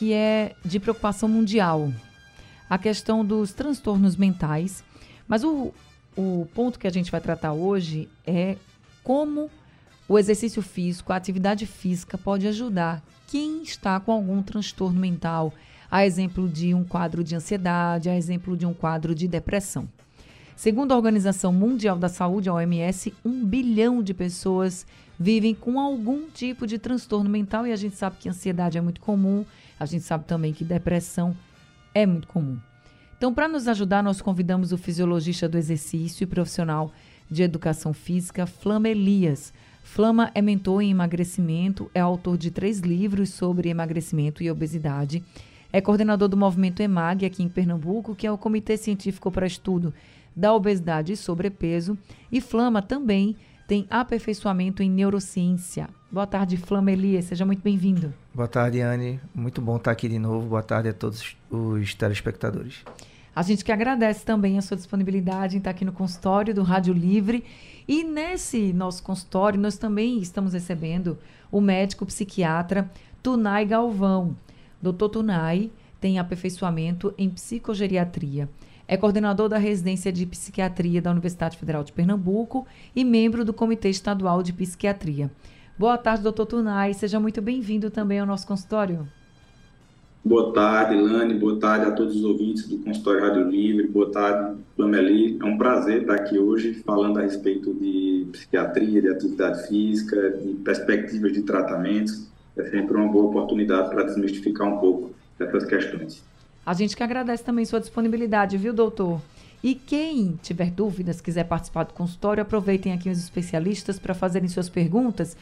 que é de preocupação mundial, a questão dos transtornos mentais. Mas o, o ponto que a gente vai tratar hoje é como o exercício físico, a atividade física pode ajudar quem está com algum transtorno mental, a exemplo de um quadro de ansiedade, a exemplo de um quadro de depressão. Segundo a Organização Mundial da Saúde, a OMS, um bilhão de pessoas vivem com algum tipo de transtorno mental e a gente sabe que ansiedade é muito comum, a gente sabe também que depressão é muito comum. Então, para nos ajudar, nós convidamos o fisiologista do exercício e profissional de educação física, Flama Elias. Flama é mentor em emagrecimento, é autor de três livros sobre emagrecimento e obesidade. É coordenador do movimento EMAG aqui em Pernambuco, que é o Comitê Científico para Estudo da Obesidade e Sobrepeso. E Flama também tem aperfeiçoamento em neurociência. Boa tarde, Flama Elias, seja muito bem-vindo. Boa tarde, Anne. Muito bom estar aqui de novo. Boa tarde a todos os telespectadores. A gente que agradece também a sua disponibilidade em estar aqui no consultório do Rádio Livre. E nesse nosso consultório, nós também estamos recebendo o médico psiquiatra Tunai Galvão. Doutor Tunai tem aperfeiçoamento em psicogeriatria. É coordenador da residência de psiquiatria da Universidade Federal de Pernambuco e membro do Comitê Estadual de Psiquiatria. Boa tarde, doutor Tunai. Seja muito bem-vindo também ao nosso consultório. Boa tarde, Lani. Boa tarde a todos os ouvintes do Consultório Rádio Livre. Boa tarde, Pameli. É um prazer estar aqui hoje falando a respeito de psiquiatria, de atividade física, de perspectivas de tratamentos. É sempre uma boa oportunidade para desmistificar um pouco dessas questões. A gente que agradece também sua disponibilidade, viu, doutor? E quem tiver dúvidas, quiser participar do consultório, aproveitem aqui os especialistas para fazerem suas perguntas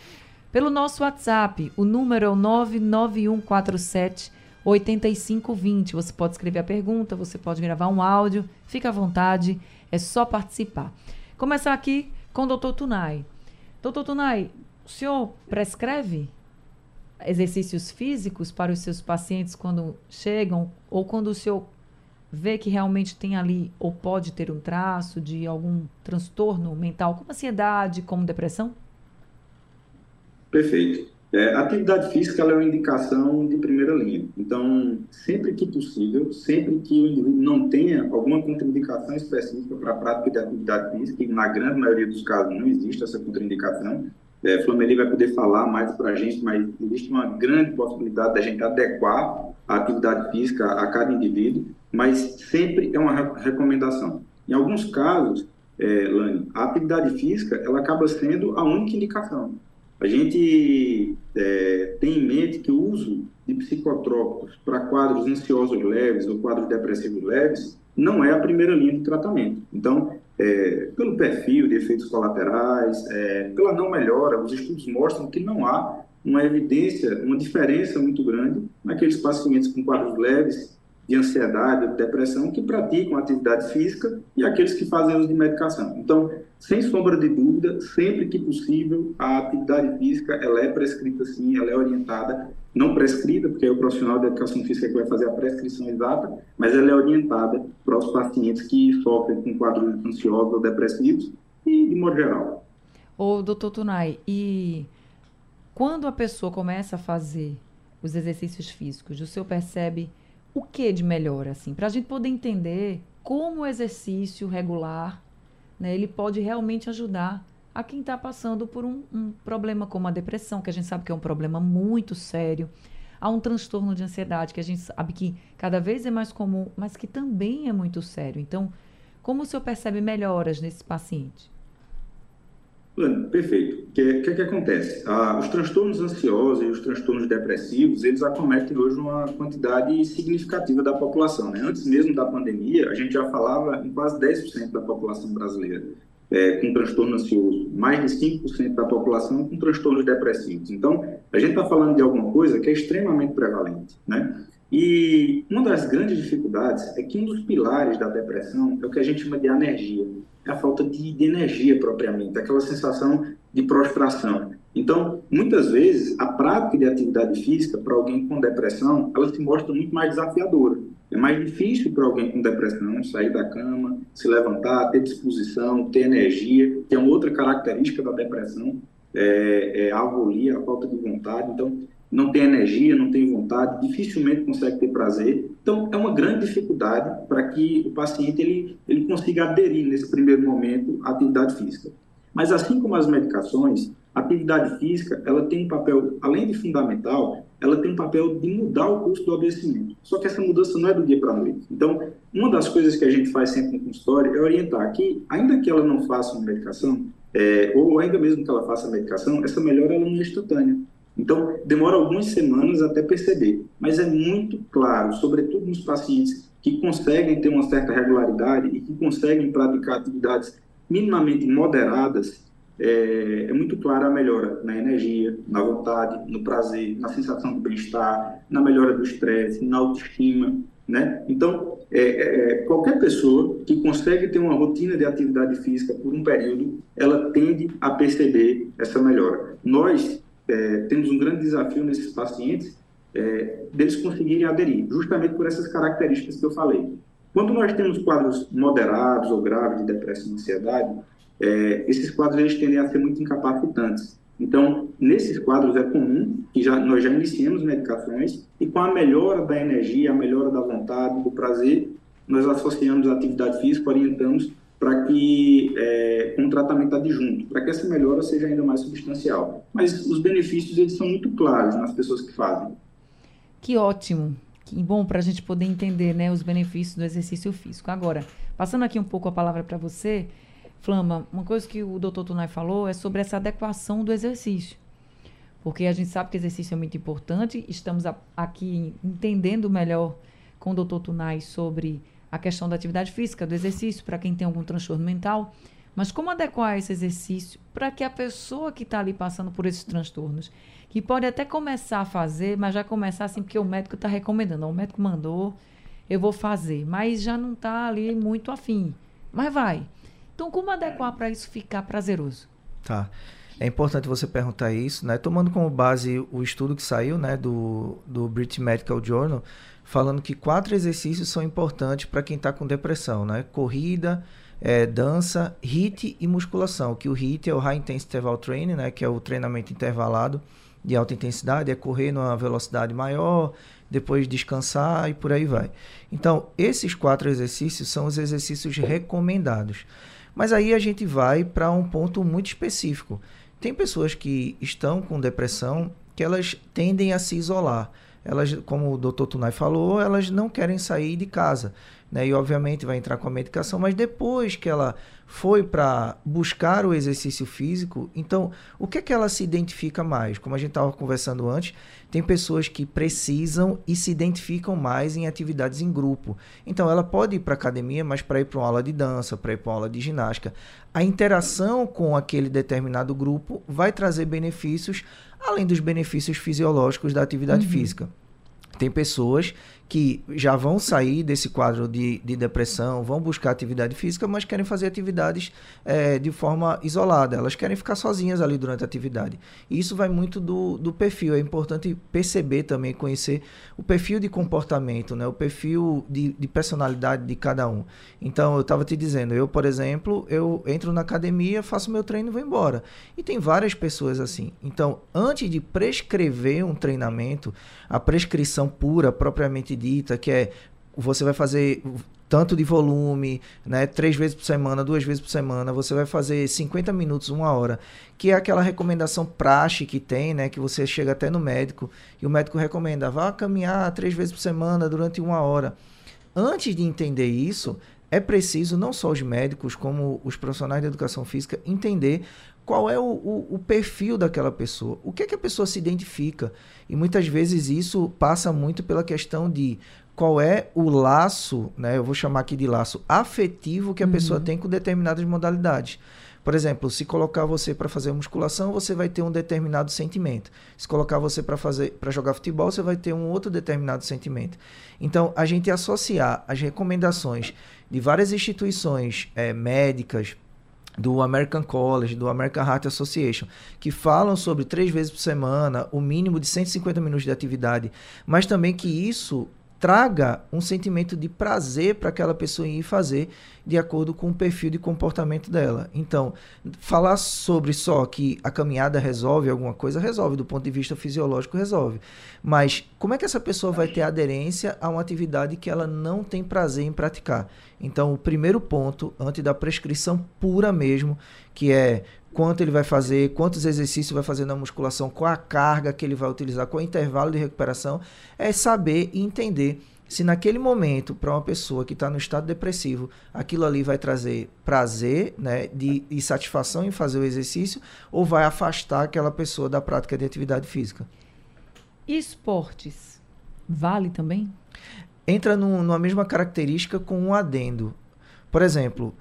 pelo nosso WhatsApp. O número é o 99147 8520. Você pode escrever a pergunta, você pode gravar um áudio, fica à vontade, é só participar. Começar aqui com o doutor Tunai. Doutor Tunai, o senhor prescreve exercícios físicos para os seus pacientes quando chegam ou quando o senhor vê que realmente tem ali ou pode ter um traço de algum transtorno mental, como ansiedade, como depressão? Perfeito. É, atividade física é uma indicação de primeira linha. Então, sempre que possível, sempre que o indivíduo não tenha alguma contraindicação específica para a prática de atividade física, e na grande maioria dos casos não existe essa contraindicação, é, Flameli vai poder falar mais para a gente, mas existe uma grande possibilidade da gente adequar a atividade física a cada indivíduo, mas sempre é uma recomendação. Em alguns casos, é, Lani, a atividade física ela acaba sendo a única indicação. A gente é, tem em mente que o uso de psicotrópicos para quadros ansiosos leves ou quadros depressivos leves não é a primeira linha de tratamento. Então, é, pelo perfil de efeitos colaterais, é, pela não melhora, os estudos mostram que não há uma evidência, uma diferença muito grande naqueles pacientes com quadros leves de ansiedade ou de depressão que praticam atividade física e aqueles que fazem uso de medicação. Então, sem sombra de dúvida, sempre que possível, a atividade física ela é prescrita sim, ela é orientada, não prescrita, porque é o profissional de educação física que vai fazer a prescrição exata, mas ela é orientada para os pacientes que sofrem com quadros ansiosos ou depressivos e de modo geral. Ô, doutor Tunai, e quando a pessoa começa a fazer os exercícios físicos, o senhor percebe o que de melhor, assim, para a gente poder entender como o exercício regular, né, ele pode realmente ajudar a quem está passando por um, um, problema como a depressão, que a gente sabe que é um problema muito sério, há um transtorno de ansiedade, que a gente sabe que cada vez é mais comum, mas que também é muito sério. Então, como o senhor percebe melhoras nesse paciente? Perfeito. O que, que, que, acontece? Ah, os transtornos ansiosos e os transtornos depressivos, eles acometem hoje uma quantidade significativa da população. Né? Antes mesmo da pandemia, a gente já falava em quase 10% da população brasileira é, com transtorno ansioso, mais de 5% da população com transtornos depressivos. Então, a gente está falando de alguma coisa que é extremamente prevalente. Né? E uma das grandes dificuldades é que um dos pilares da depressão é o que a gente chama de anergia, é a falta de, de energia propriamente, aquela sensação de prostração. Então, muitas vezes, a prática de atividade física para alguém com depressão, ela se mostra muito mais desafiadora. É mais difícil para alguém com depressão sair da cama, se levantar, ter disposição, ter energia, que é uma outra característica da depressão, é, é a avolia, a falta de vontade. Então, não tem energia, não tem vontade, dificilmente consegue ter prazer. Então, é uma grande dificuldade para que o paciente ele, ele consiga aderir, nesse primeiro momento, à atividade física. Mas, assim como as medicações, a atividade física ela tem um papel, além de fundamental, ela tem um papel de mudar o curso do adoecimento. Só que essa mudança não é do dia para a noite. Então, uma das coisas que a gente faz sempre no consultório é orientar que, ainda que ela não faça uma medicação, é, ou ainda mesmo que ela faça a medicação, essa melhora ela não é instantânea. Então, demora algumas semanas até perceber, mas é muito claro, sobretudo nos pacientes que conseguem ter uma certa regularidade e que conseguem praticar atividades minimamente moderadas, é, é muito clara a melhora na energia, na vontade, no prazer, na sensação de bem-estar, na melhora do estresse, na autoestima, né? Então, é, é, é, qualquer pessoa que consegue ter uma rotina de atividade física por um período, ela tende a perceber essa melhora. Nós é, temos um grande desafio nesses pacientes é, deles conseguirem aderir, justamente por essas características que eu falei. Quando nós temos quadros moderados ou graves de depressão e ansiedade, é, esses quadros eles tendem a ser muito incapacitantes. Então, nesses quadros é comum que já, nós já iniciemos medicações e com a melhora da energia, a melhora da vontade, do prazer, nós associamos a atividade física, orientamos para que é, um tratamento adjunto, para que essa melhora seja ainda mais substancial. Mas os benefícios eles são muito claros nas pessoas que fazem. Que ótimo, que bom para a gente poder entender, né, os benefícios do exercício físico. Agora, passando aqui um pouco a palavra para você, Flama, uma coisa que o doutor Tunai falou é sobre essa adequação do exercício. Porque a gente sabe que exercício é muito importante, estamos a, aqui entendendo melhor com o doutor Tunai sobre a questão da atividade física, do exercício, para quem tem algum transtorno mental. Mas como adequar esse exercício para que a pessoa que está ali passando por esses transtornos, que pode até começar a fazer, mas já começar assim, porque o médico está recomendando, o médico mandou, eu vou fazer, mas já não está ali muito afim. Mas vai. Então, como adequar para isso ficar prazeroso? Tá. É importante você perguntar isso, né? Tomando como base o estudo que saiu, né, do, do British Medical Journal, falando que quatro exercícios são importantes para quem está com depressão, né? Corrida, é, dança, HIIT e musculação. Que o HIIT é o High Intensity Interval Training, né? Que é o treinamento intervalado de alta intensidade, é correr numa velocidade maior, depois descansar e por aí vai. Então, esses quatro exercícios são os exercícios recomendados. Mas aí a gente vai para um ponto muito específico. Tem pessoas que estão com depressão que elas tendem a se isolar elas, como o doutor Tunai falou, elas não querem sair de casa. Né? E obviamente vai entrar com a medicação, mas depois que ela foi para buscar o exercício físico, então o que é que ela se identifica mais? Como a gente estava conversando antes, tem pessoas que precisam e se identificam mais em atividades em grupo. Então ela pode ir para academia, mas para ir para uma aula de dança, para ir para uma aula de ginástica, a interação com aquele determinado grupo vai trazer benefícios além dos benefícios fisiológicos da atividade uhum. física. Tem pessoas que já vão sair desse quadro de, de depressão, vão buscar atividade física, mas querem fazer atividades é, de forma isolada. Elas querem ficar sozinhas ali durante a atividade. E isso vai muito do, do perfil. É importante perceber também, conhecer o perfil de comportamento, né? o perfil de, de personalidade de cada um. Então, eu estava te dizendo, eu, por exemplo, eu entro na academia, faço meu treino e vou embora. E tem várias pessoas assim. Então, antes de prescrever um treinamento, a prescrição pura, propriamente dita, que é você vai fazer tanto de volume, né, três vezes por semana, duas vezes por semana, você vai fazer 50 minutos, uma hora, que é aquela recomendação praxe que tem, né, que você chega até no médico e o médico recomenda, vá caminhar três vezes por semana durante uma hora. Antes de entender isso, é preciso não só os médicos, como os profissionais de educação física, entender qual é o, o, o, perfil daquela pessoa, o que é que a pessoa se identifica. E muitas vezes isso passa muito pela questão de qual é o laço, né, eu vou chamar aqui de laço afetivo que a uhum. pessoa tem com determinadas modalidades. Por exemplo, se colocar você para fazer musculação, você vai ter um determinado sentimento. Se colocar você para fazer para jogar futebol, você vai ter um outro determinado sentimento. Então, a gente associar as recomendações de várias instituições é, médicas, do American College, do American Heart Association, que falam sobre três vezes por semana, o mínimo de 150 minutos de atividade, mas também que isso traga um sentimento de prazer para aquela pessoa ir fazer de acordo com o perfil de comportamento dela. Então, falar sobre só que a caminhada resolve alguma coisa, resolve, do ponto de vista fisiológico, resolve. Mas como é que essa pessoa vai ter aderência a uma atividade que ela não tem prazer em praticar? Então, o primeiro ponto, antes da prescrição pura mesmo, que é quanto ele vai fazer, quantos exercícios vai fazer na musculação, qual a carga que ele vai utilizar, qual o intervalo de recuperação, é saber e entender se naquele momento, para uma pessoa que está no estado depressivo, aquilo ali vai trazer prazer né, de, e satisfação em fazer o exercício, ou vai afastar aquela pessoa da prática de atividade física. Esportes, vale também? Entra numa mesma característica com um adendo. Por exemplo,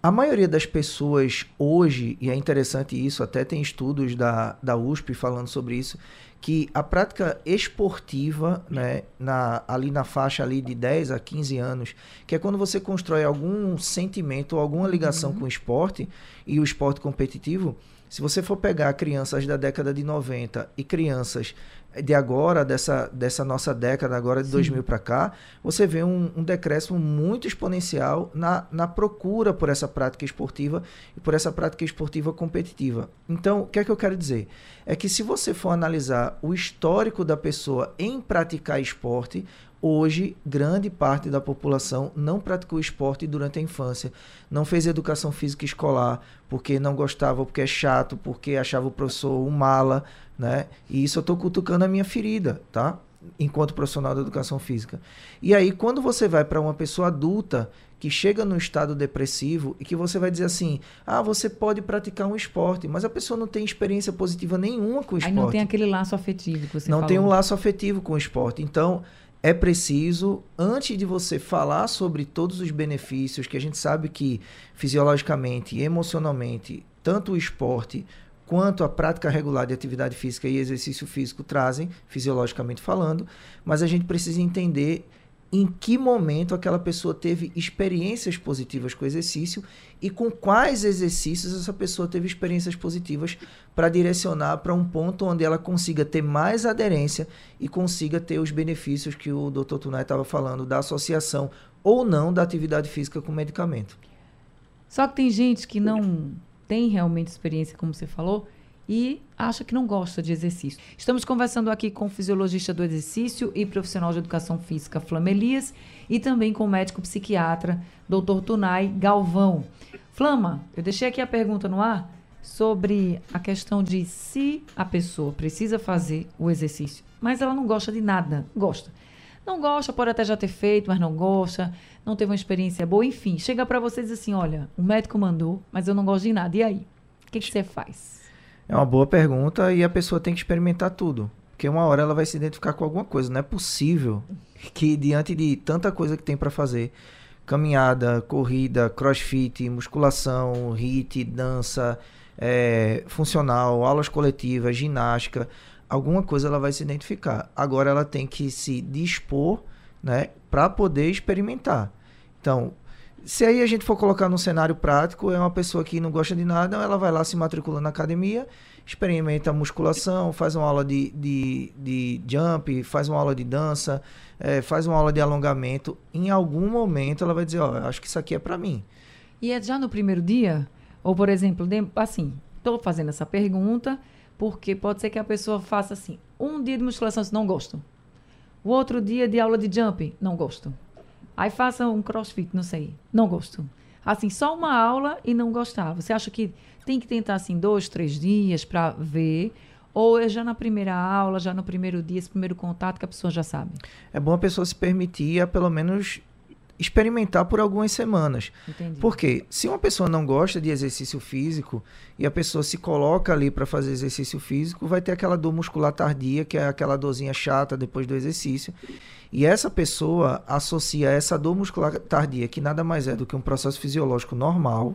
a maioria das pessoas hoje, e é interessante isso, até tem estudos da, da USP falando sobre isso, que a prática esportiva, né, na, ali na faixa ali de 10 a 15 anos, que é quando você constrói algum sentimento ou alguma ligação uhum. com o esporte e o esporte competitivo, se você for pegar crianças da década de 90 e crianças de agora, dessa, dessa nossa década, agora de Sim. 2000 para cá, você vê um, um decréscimo muito exponencial na, na procura por essa prática esportiva e por essa prática esportiva competitiva. Então, o que é que eu quero dizer? É que se você for analisar o histórico da pessoa em praticar esporte, Hoje, grande parte da população não praticou esporte durante a infância, não fez educação física escolar porque não gostava, porque é chato, porque achava o professor um mala, né? E isso eu estou cutucando a minha ferida, tá? Enquanto profissional da educação física. E aí, quando você vai para uma pessoa adulta que chega no estado depressivo e que você vai dizer assim: ah, você pode praticar um esporte, mas a pessoa não tem experiência positiva nenhuma com o esporte. Aí não tem aquele laço afetivo que você Não falou. tem um laço afetivo com o esporte. Então, é preciso, antes de você falar sobre todos os benefícios, que a gente sabe que fisiologicamente e emocionalmente, tanto o esporte quanto a prática regular de atividade física e exercício físico trazem, fisiologicamente falando, mas a gente precisa entender em que momento aquela pessoa teve experiências positivas com o exercício e com quais exercícios essa pessoa teve experiências positivas para direcionar para um ponto onde ela consiga ter mais aderência e consiga ter os benefícios que o Dr. Tunai estava falando da associação ou não da atividade física com medicamento. Só que tem gente que não tem realmente experiência, como você falou, e acha que não gosta de exercício. Estamos conversando aqui com o fisiologista do exercício e profissional de educação física Flamelias e também com o médico psiquiatra Dr. Tunai Galvão. Flama, eu deixei aqui a pergunta no ar sobre a questão de se a pessoa precisa fazer o exercício, mas ela não gosta de nada, gosta. Não gosta, pode até já ter feito, mas não gosta, não teve uma experiência boa, enfim, chega para você diz assim, olha, o médico mandou, mas eu não gosto de nada. E aí? O que, que você faz? É uma boa pergunta e a pessoa tem que experimentar tudo. Porque uma hora ela vai se identificar com alguma coisa. Não é possível que, diante de tanta coisa que tem para fazer caminhada, corrida, crossfit, musculação, HIIT, dança, é, funcional, aulas coletivas, ginástica, alguma coisa ela vai se identificar. Agora ela tem que se dispor né, para poder experimentar. Então, se aí a gente for colocar num cenário prático, é uma pessoa que não gosta de nada, ela vai lá, se matricula na academia, experimenta musculação, faz uma aula de, de, de jump, faz uma aula de dança, é, faz uma aula de alongamento. Em algum momento ela vai dizer, ó, oh, acho que isso aqui é para mim. E é já no primeiro dia? Ou, por exemplo, assim, estou fazendo essa pergunta porque pode ser que a pessoa faça assim, um dia de musculação, não gosto. O outro dia de aula de jump, não gosto. Aí faça um crossfit, não sei. Não gosto. Assim, só uma aula e não gostar. Você acha que tem que tentar assim dois, três dias para ver? Ou é já na primeira aula, já no primeiro dia, esse primeiro contato que a pessoa já sabe? É bom a pessoa se permitir a pelo menos experimentar por algumas semanas. Entendi. Porque se uma pessoa não gosta de exercício físico e a pessoa se coloca ali para fazer exercício físico, vai ter aquela dor muscular tardia, que é aquela dorzinha chata depois do exercício. E essa pessoa associa essa dor muscular tardia, que nada mais é do que um processo fisiológico normal,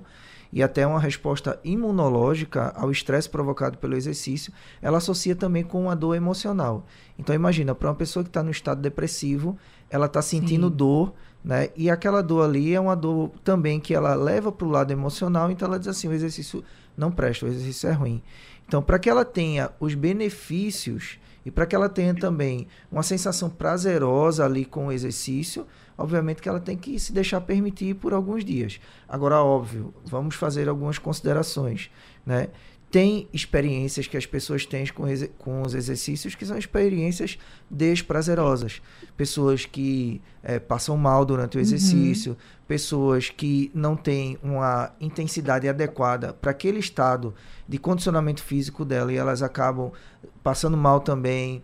e até uma resposta imunológica ao estresse provocado pelo exercício, ela associa também com uma dor emocional. Então imagina, para uma pessoa que está no estado depressivo, ela está sentindo Sim. dor, né? E aquela dor ali é uma dor também que ela leva para o lado emocional, então ela diz assim, o exercício não presta, o exercício é ruim. Então, para que ela tenha os benefícios e para que ela tenha também uma sensação prazerosa ali com o exercício, obviamente que ela tem que se deixar permitir por alguns dias. Agora, óbvio, vamos fazer algumas considerações, né? Tem experiências que as pessoas têm com, com os exercícios que são experiências desprazerosas. Pessoas que é, passam mal durante o uhum. exercício, uhum. pessoas que não têm uma intensidade adequada para aquele estado de condicionamento físico dela e elas acabam passando mal também.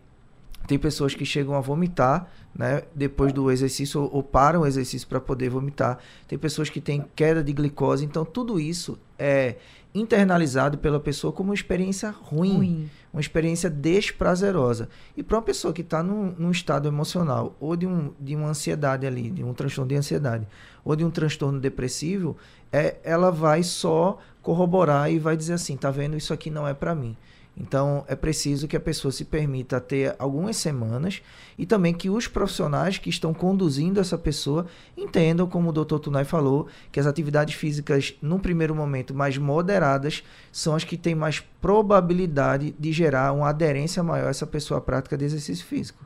Tem pessoas que chegam a vomitar né, depois do exercício ou, ou param o exercício para poder vomitar. Tem pessoas que têm queda de glicose. Então, tudo isso é internalizado pela pessoa como uma experiência ruim, ruim. uma experiência desprazerosa. E para uma pessoa que está num, num, estado emocional, ou de, um, de uma ansiedade ali, de um transtorno de ansiedade, ou de um transtorno depressivo, é, ela vai só corroborar e vai dizer assim, tá vendo, isso aqui não é para mim. Então, é preciso que a pessoa se permita ter algumas semanas e também que os profissionais que estão conduzindo essa pessoa entendam, como o Dr. Tunai falou, que as atividades físicas, no primeiro momento, mais moderadas, são as que têm mais probabilidade de gerar uma aderência maior a essa pessoa à prática de exercício físico.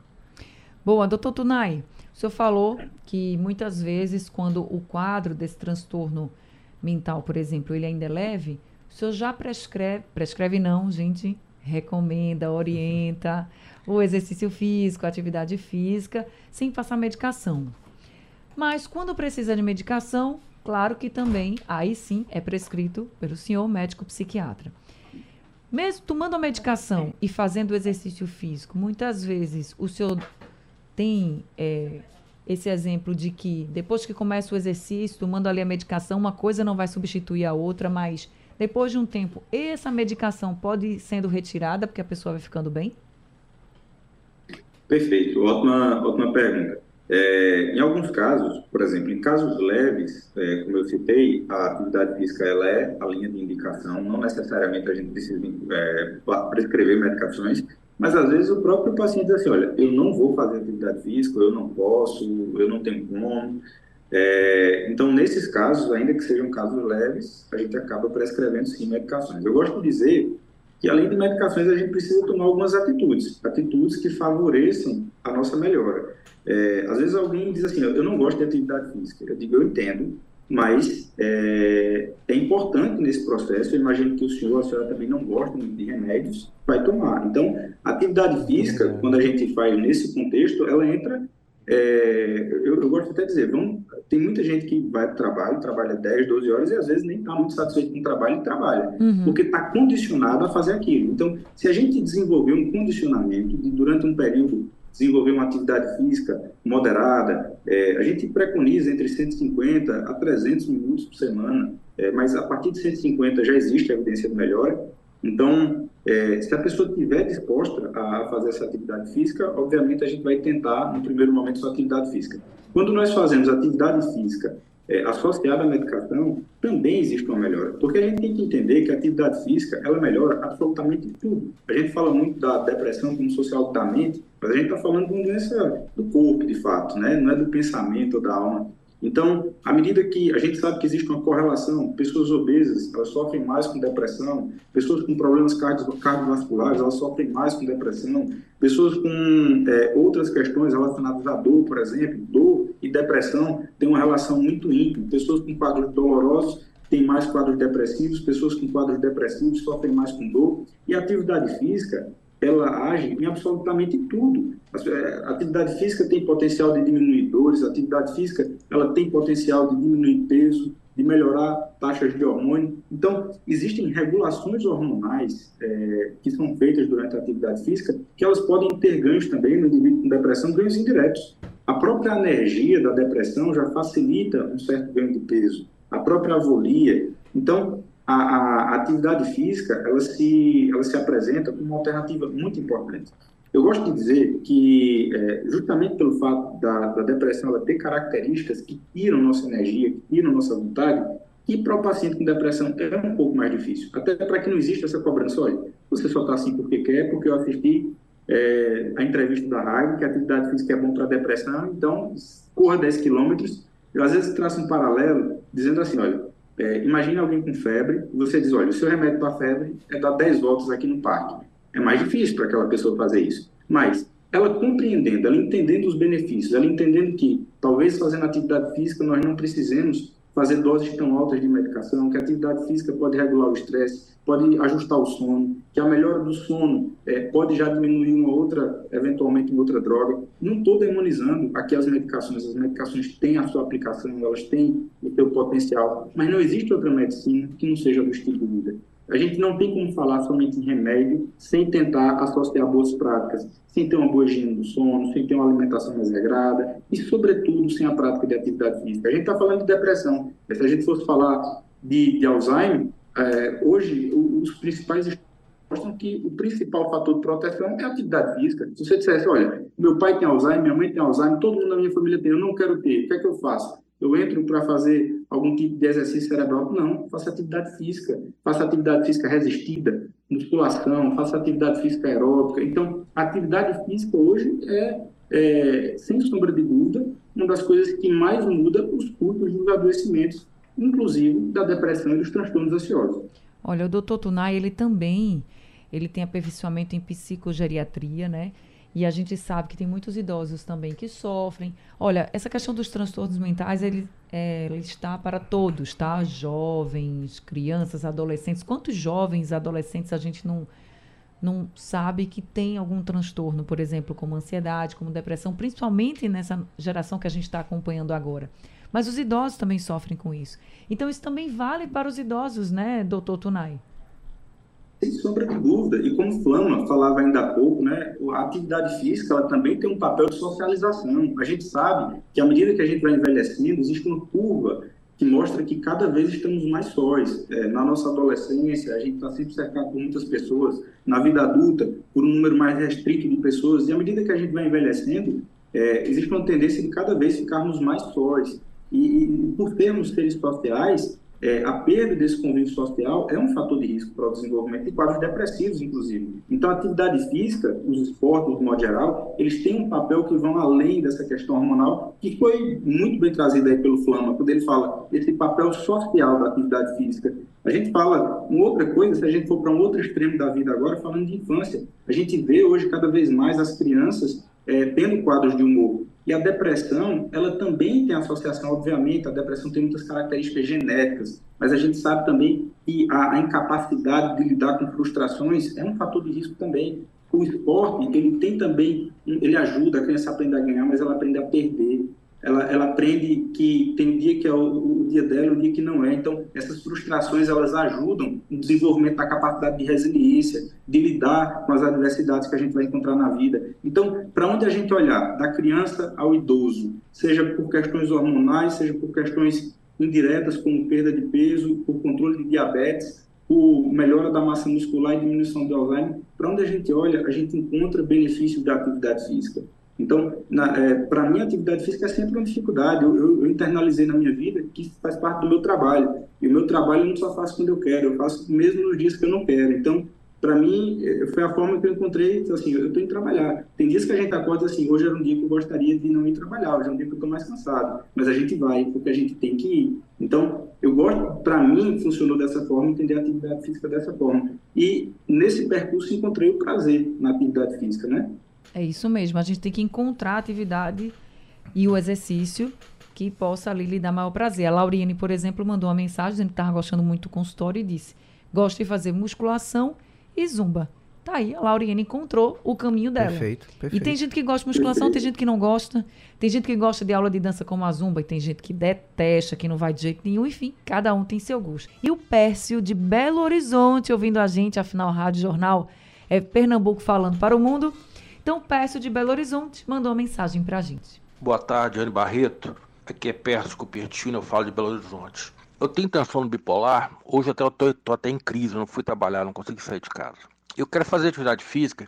Boa, doutor Tunai, o senhor falou que muitas vezes, quando o quadro desse transtorno mental, por exemplo, ele ainda é leve, o senhor já prescreve, prescreve não, gente, recomenda, orienta o exercício físico, a atividade física, sem passar medicação. Mas quando precisa de medicação, claro que também, aí sim, é prescrito pelo senhor médico psiquiatra. Mesmo tomando a medicação e fazendo o exercício físico, muitas vezes o senhor tem é, esse exemplo de que depois que começa o exercício, tomando ali a medicação, uma coisa não vai substituir a outra, mas depois de um tempo, essa medicação pode ir sendo retirada porque a pessoa vai ficando bem? Perfeito, ótima, ótima pergunta. É, em alguns casos, por exemplo, em casos leves, é, como eu citei, a atividade física ela é a linha de indicação, não necessariamente a gente precisa é, prescrever medicações, mas às vezes o próprio paciente diz assim, olha, eu não vou fazer atividade física, eu não posso, eu não tenho como, é, então, nesses casos, ainda que sejam casos leves, a gente acaba prescrevendo sim medicações. Eu gosto de dizer que, além de medicações, a gente precisa tomar algumas atitudes, atitudes que favoreçam a nossa melhora. É, às vezes alguém diz assim, eu não gosto de atividade física. Eu digo, eu entendo, mas é, é importante nesse processo, eu imagino que o senhor, a senhora também não gostam de remédios, vai tomar. Então, a atividade física, quando a gente faz nesse contexto, ela entra é, eu, eu, gosto até de dizer, vamos, tem muita gente que vai para o trabalho, trabalha 10, 12 horas e às vezes nem está muito satisfeito com o trabalho e trabalha, uhum. porque está condicionado a fazer aquilo. Então, se a gente desenvolver um condicionamento de, durante um período, desenvolver uma atividade física moderada, é, a gente preconiza entre 150 a 300 minutos por semana, é, mas a partir de 150 já existe a evidência de melhora. Então, é, se a pessoa estiver disposta a fazer essa atividade física, obviamente a gente vai tentar, no primeiro momento, sua atividade física. Quando nós fazemos atividade física é, associada à medicação, também existe uma melhora. Porque a gente tem que entender que a atividade física, ela melhora absolutamente tudo. A gente fala muito da depressão como social da mente, mas a gente está falando de uma doença do corpo, de fato, né? não é do pensamento ou da alma. Então, à medida que a gente sabe que existe uma correlação, pessoas obesas, elas sofrem mais com depressão, pessoas com problemas cardiovasculares, elas sofrem mais com depressão, pessoas com é, outras questões relacionadas à dor, por exemplo, dor e depressão têm uma relação muito íntima. Pessoas com quadros dolorosos têm mais quadros depressivos, pessoas com quadros depressivos sofrem mais com dor, e a atividade física ela age em absolutamente tudo. A atividade física tem potencial de diminuir dores, a atividade física ela tem potencial de diminuir peso, de melhorar taxas de hormônio. Então, existem regulações hormonais é, que são feitas durante a atividade física que elas podem ter ganhos também no indivíduo com depressão, ganhos indiretos. A própria energia da depressão já facilita um certo ganho de peso. A própria avolia. Então, a, a, atividade física ela se, ela se apresenta como uma alternativa muito importante. Eu gosto de dizer que, é, justamente pelo fato da, da depressão ela ter características que tiram nossa energia, que tiram nossa vontade, E para o paciente com depressão é um pouco mais difícil. Até para que não exista essa cobrança, olha, você só está assim porque quer, porque eu assisti é, a entrevista da RAG, que a atividade física é bom para depressão, então corra 10 quilômetros. Eu às vezes traço um paralelo dizendo assim, olha, é, imagine alguém com febre, você diz, olha, o seu remédio para febre é dar 10 voltas aqui no parque. É mais difícil para aquela pessoa fazer isso. Mas ela compreendendo, ela entendendo os benefícios, ela entendendo que talvez fazendo atividade física nós não precisemos fazer doses tão altas de medicação, que a atividade física pode regular o estresse, pode ajustar o sono, que a melhora do sono é, pode já diminuir uma outra, eventualmente uma outra droga. Não estou demonizando aqui as medicações, as medicações têm a sua aplicação, elas têm o seu potencial, mas não existe outra medicina que não seja vida. A gente não tem como falar somente em remédio sem tentar associar boas práticas, sem ter uma boa higiene do sono, sem ter uma alimentação mais regrada e, sobretudo, sem a prática de atividade física. A gente está falando de depressão, mas se a gente fosse falar de, de Alzheimer, é, hoje os principais mostram que o principal fator de proteção é a atividade física. Se você dissesse, olha, meu pai tem Alzheimer, minha mãe tem Alzheimer, todo mundo na minha família tem, eu não quero ter, o que é que eu faço? Eu entro para fazer algum tipo de exercício cerebral? Não, faça atividade física, faça atividade física resistida, musculação, faça atividade física aeróbica. Então, a atividade física hoje é, é, sem sombra de dúvida, uma das coisas que mais muda os custos dos adoecimentos, inclusive da depressão e dos transtornos ansiosos. Olha, o doutor Tunai, ele também ele tem aperfeiçoamento em psicogeriatria, né? E a gente sabe que tem muitos idosos também que sofrem. Olha, essa questão dos transtornos mentais, ele, é, ele está para todos, tá? Jovens, crianças, adolescentes. Quantos jovens, adolescentes a gente não, não sabe que tem algum transtorno, por exemplo, como ansiedade, como depressão, principalmente nessa geração que a gente está acompanhando agora. Mas os idosos também sofrem com isso. Então, isso também vale para os idosos, né, doutor Tunai? Sem sombra de dúvida. E como Flama falava ainda há pouco, né, a atividade física ela também tem um papel de socialização. A gente sabe que à medida que a gente vai envelhecendo, existe uma curva que mostra que cada vez estamos mais sós. É, na nossa adolescência, a gente está sempre cercado por muitas pessoas. Na vida adulta, por um número mais restrito de pessoas. E à medida que a gente vai envelhecendo, é, existe uma tendência de cada vez ficarmos mais sós. E, e por termos seres sociais, é, a perda desse convívio social é um fator de risco para o desenvolvimento de quadros depressivos, inclusive. Então, a atividade física, os esportes, de modo geral, eles têm um papel que vão além dessa questão hormonal, que foi muito bem trazido aí pelo Flama, quando ele fala esse papel social da atividade física. A gente fala uma outra coisa, se a gente for para um outro extremo da vida agora, falando de infância. A gente vê hoje cada vez mais as crianças é, tendo quadros de humor. E a depressão, ela também tem associação, obviamente, a depressão tem muitas características genéticas, mas a gente sabe também que a, a incapacidade de lidar com frustrações é um fator de risco também. O esporte, ele tem também, ele ajuda a criança a aprender a ganhar, mas ela aprende a perder ela, ela aprende que tem dia que é o, o dia dela um dia que não é. Então, essas frustrações, elas ajudam no desenvolvimento da capacidade de resiliência, de lidar com as adversidades que a gente vai encontrar na vida. Então, para onde a gente olhar, da criança ao idoso, seja por questões hormonais, seja por questões indiretas, como perda de peso, por controle de diabetes, por melhora da massa muscular e diminuição do Alzheimer, para onde a gente olha, a gente encontra benefícios da atividade física. Então, é, para mim, a atividade física é sempre uma dificuldade. Eu, eu, eu, internalizei na minha vida que faz parte do meu trabalho. E o meu trabalho eu não só faço quando eu quero, eu faço mesmo nos dias que eu não quero. Então, para mim, é, foi a forma que eu encontrei, então, assim, eu estou em trabalhar. Tem dias que a gente acorda assim, hoje era um dia que eu gostaria de não ir trabalhar, hoje é um dia que eu estou mais cansado. Mas a gente vai, porque a gente tem que ir. Então, eu gosto, para mim, funcionou dessa forma, entender a atividade física dessa forma. E nesse percurso encontrei o prazer na atividade física, né? É isso mesmo. A gente tem que encontrar a atividade e o exercício que possa ali lhe dar maior prazer. A Lauriane, por exemplo, mandou uma mensagem dizendo que estava gostando muito do consultório e disse: gosto de fazer musculação e zumba. Tá aí, a Lauriane encontrou o caminho dela. Perfeito, perfeito. E tem gente que gosta de musculação, tem gente que não gosta. Tem gente que gosta de aula de dança como a zumba e tem gente que detesta, que não vai de jeito nenhum. Enfim, cada um tem seu gosto. E o Pércio de Belo Horizonte ouvindo a gente, afinal, Rádio Jornal é Pernambuco falando para o mundo. Então, Pércio de Belo Horizonte mandou uma mensagem para a gente. Boa tarde, Anne Barreto. Aqui é Pércio Cupertino, eu falo de Belo Horizonte. Eu tenho transtorno bipolar, hoje até eu tô, tô até em crise, não fui trabalhar, não consegui sair de casa. Eu quero fazer atividade física,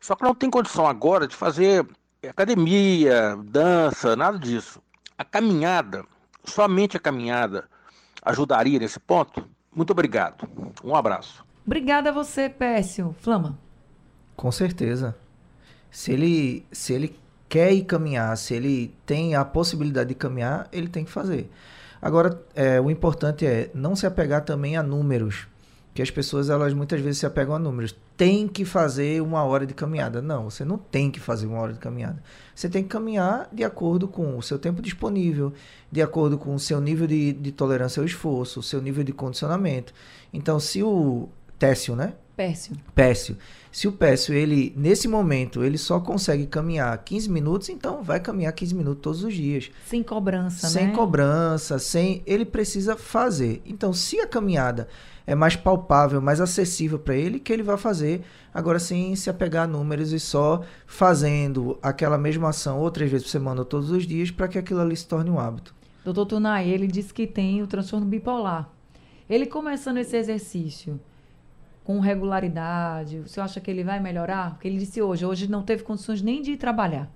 só que não tenho condição agora de fazer academia, dança, nada disso. A caminhada, somente a caminhada, ajudaria nesse ponto? Muito obrigado. Um abraço. Obrigada a você, Pécio. Flama. Com certeza. Se ele, se ele quer ir caminhar, se ele tem a possibilidade de caminhar, ele tem que fazer. Agora, é, o importante é não se apegar também a números, que as pessoas elas muitas vezes se apegam a números. Tem que fazer uma hora de caminhada. Não, você não tem que fazer uma hora de caminhada. Você tem que caminhar de acordo com o seu tempo disponível, de acordo com o seu nível de, de tolerância ao esforço, o seu nível de condicionamento. Então, se o Técio, né? Pécio. Pécio. Se o Pécio, ele, nesse momento, ele só consegue caminhar 15 minutos, então vai caminhar 15 minutos todos os dias. Sem cobrança, sem né? Sem cobrança, sem. Ele precisa fazer. Então, se a caminhada é mais palpável, mais acessível para ele, que ele vai fazer. Agora, sem se apegar a números e só fazendo aquela mesma ação outras vezes por semana ou todos os dias, para que aquilo ali se torne um hábito. Doutor Tunay, ele disse que tem o transtorno bipolar. Ele começando esse exercício com regularidade? O senhor acha que ele vai melhorar? Porque ele disse hoje, hoje não teve condições nem de trabalhar.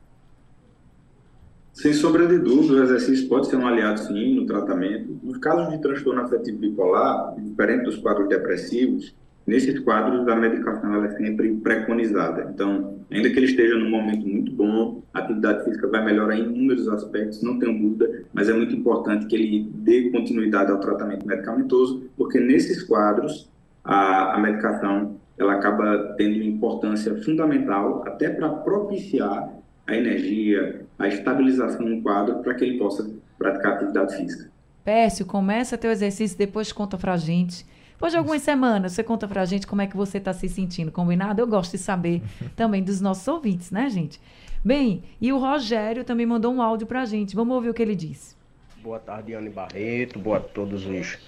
Sem sombra de dúvida, o exercício pode ser um aliado, sim, no tratamento. Nos casos de transtorno afetivo bipolar, diferente dos quadros depressivos, nesses quadros a medicação é sempre preconizada. Então, ainda que ele esteja num momento muito bom, a atividade física vai melhorar em inúmeros aspectos, não tenho dúvida, mas é muito importante que ele dê continuidade ao tratamento medicamentoso, porque nesses quadros a, a medicação ela acaba tendo importância fundamental até para propiciar a energia, a estabilização no quadro para que ele possa praticar atividade física. Pécio, começa teu exercício, depois conta pra gente. Depois de algumas semanas, você conta pra gente como é que você está se sentindo, combinado? Eu gosto de saber também dos nossos ouvintes, né, gente? Bem, e o Rogério também mandou um áudio pra gente. Vamos ouvir o que ele disse. Boa tarde, Anne Barreto. Boa a todos os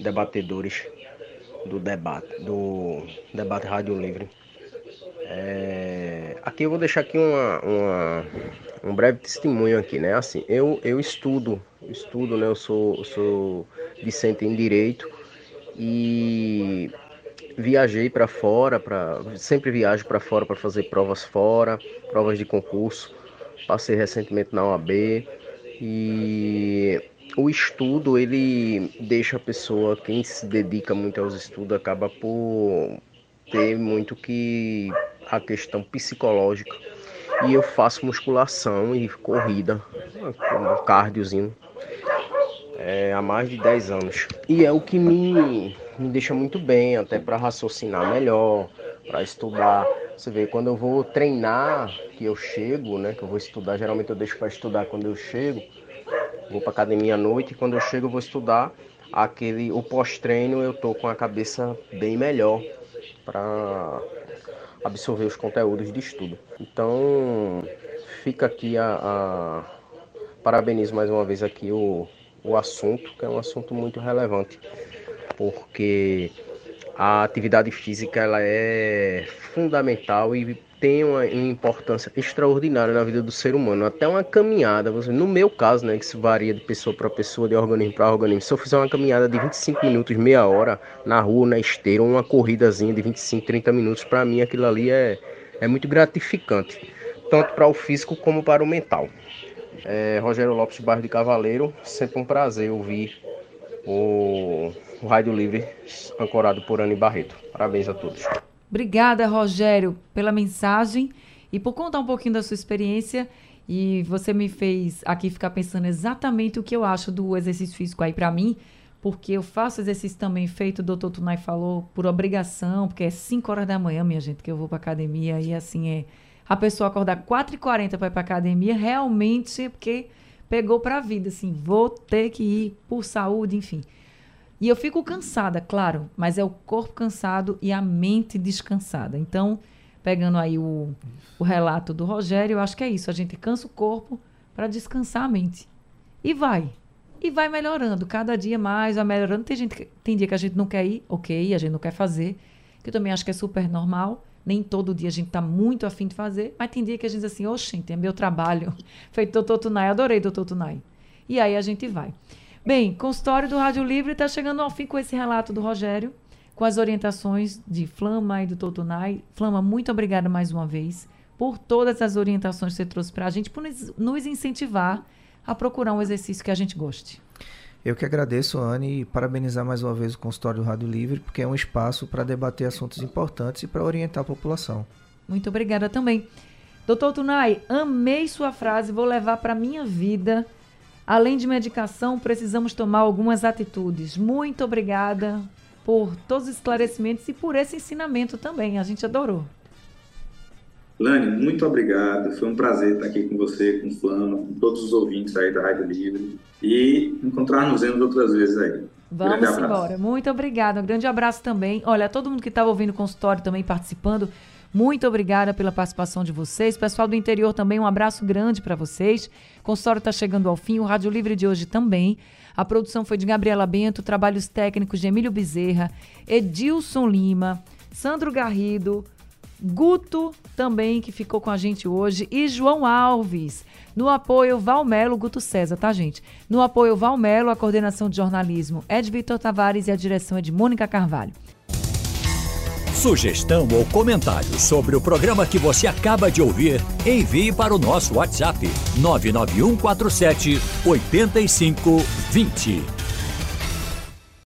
debatedores do debate, do debate Rádio Livre. É, aqui eu vou deixar aqui uma, uma, um breve testemunho aqui, né? Assim, eu, eu estudo, estudo, né? Eu sou, sou discente em direito e viajei para fora, para sempre viajo para fora para fazer provas fora, provas de concurso. Passei recentemente na OAB e o estudo ele deixa a pessoa, quem se dedica muito aos estudos, acaba por ter muito que a questão psicológica. E eu faço musculação e corrida, um cardiozinho, é, há mais de 10 anos. E é o que me, me deixa muito bem, até para raciocinar melhor, para estudar. Você vê, quando eu vou treinar, que eu chego, né, que eu vou estudar, geralmente eu deixo para estudar quando eu chego vou para academia à noite e quando eu chego eu vou estudar aquele o pós-treino eu tô com a cabeça bem melhor para absorver os conteúdos de estudo. Então fica aqui a, a parabenizo mais uma vez aqui o, o assunto, que é um assunto muito relevante, porque a atividade física ela é fundamental e tem uma importância extraordinária na vida do ser humano. Até uma caminhada, no meu caso, né, que isso varia de pessoa para pessoa, de organismo para organismo. Se eu fizer uma caminhada de 25 minutos, meia hora, na rua, na esteira, uma corridazinha de 25, 30 minutos, para mim aquilo ali é, é muito gratificante, tanto para o físico como para o mental. É, Rogério Lopes, bairro de Cavaleiro, sempre um prazer ouvir o, o Rádio Livre ancorado por Anne Barreto. Parabéns a todos. Obrigada, Rogério, pela mensagem e por contar um pouquinho da sua experiência. E você me fez aqui ficar pensando exatamente o que eu acho do exercício físico aí para mim, porque eu faço exercício também feito, o doutor Tunai falou, por obrigação, porque é 5 horas da manhã, minha gente, que eu vou para academia e assim é. A pessoa acordar 4h40 para ir para academia, realmente, porque pegou para a vida, assim, vou ter que ir por saúde, enfim. E eu fico cansada, claro, mas é o corpo cansado e a mente descansada. Então, pegando aí o, o relato do Rogério, eu acho que é isso. A gente cansa o corpo para descansar a mente. E vai. E vai melhorando. Cada dia mais vai melhorando. Tem, gente, tem dia que a gente não quer ir, ok, a gente não quer fazer. Que eu também acho que é super normal. Nem todo dia a gente está muito afim de fazer. Mas tem dia que a gente diz assim, oxente, é meu trabalho. Feito doutor Tunai, adorei doutor Tunai. E aí a gente vai. Bem, consultório do Rádio Livre está chegando ao fim com esse relato do Rogério, com as orientações de Flama e do Totonai. Flama, muito obrigada mais uma vez por todas as orientações que você trouxe para a gente, por nos incentivar a procurar um exercício que a gente goste. Eu que agradeço, Anne, e parabenizar mais uma vez o consultório do Rádio Livre, porque é um espaço para debater assuntos importantes e para orientar a população. Muito obrigada também. Doutor Tunai, amei sua frase, vou levar para minha vida. Além de medicação, precisamos tomar algumas atitudes. Muito obrigada por todos os esclarecimentos e por esse ensinamento também. A gente adorou. Lani, muito obrigado. Foi um prazer estar aqui com você, com o Flama, com todos os ouvintes aí da Rádio Livre. E encontrar-nos outras vezes aí. Vamos embora. Muito obrigada. Um grande abraço também. Olha, todo mundo que estava ouvindo o consultório também participando, muito obrigada pela participação de vocês. Pessoal do interior também, um abraço grande para vocês. O consultório está chegando ao fim, o Rádio Livre de hoje também. A produção foi de Gabriela Bento, trabalhos técnicos de Emílio Bezerra, Edilson Lima, Sandro Garrido, Guto também, que ficou com a gente hoje, e João Alves. No apoio Valmelo, Guto César, tá, gente? No apoio Valmelo, a coordenação de jornalismo é de Vitor Tavares e a direção é de Mônica Carvalho. Sugestão ou comentário sobre o programa que você acaba de ouvir, envie para o nosso WhatsApp 99147 8520.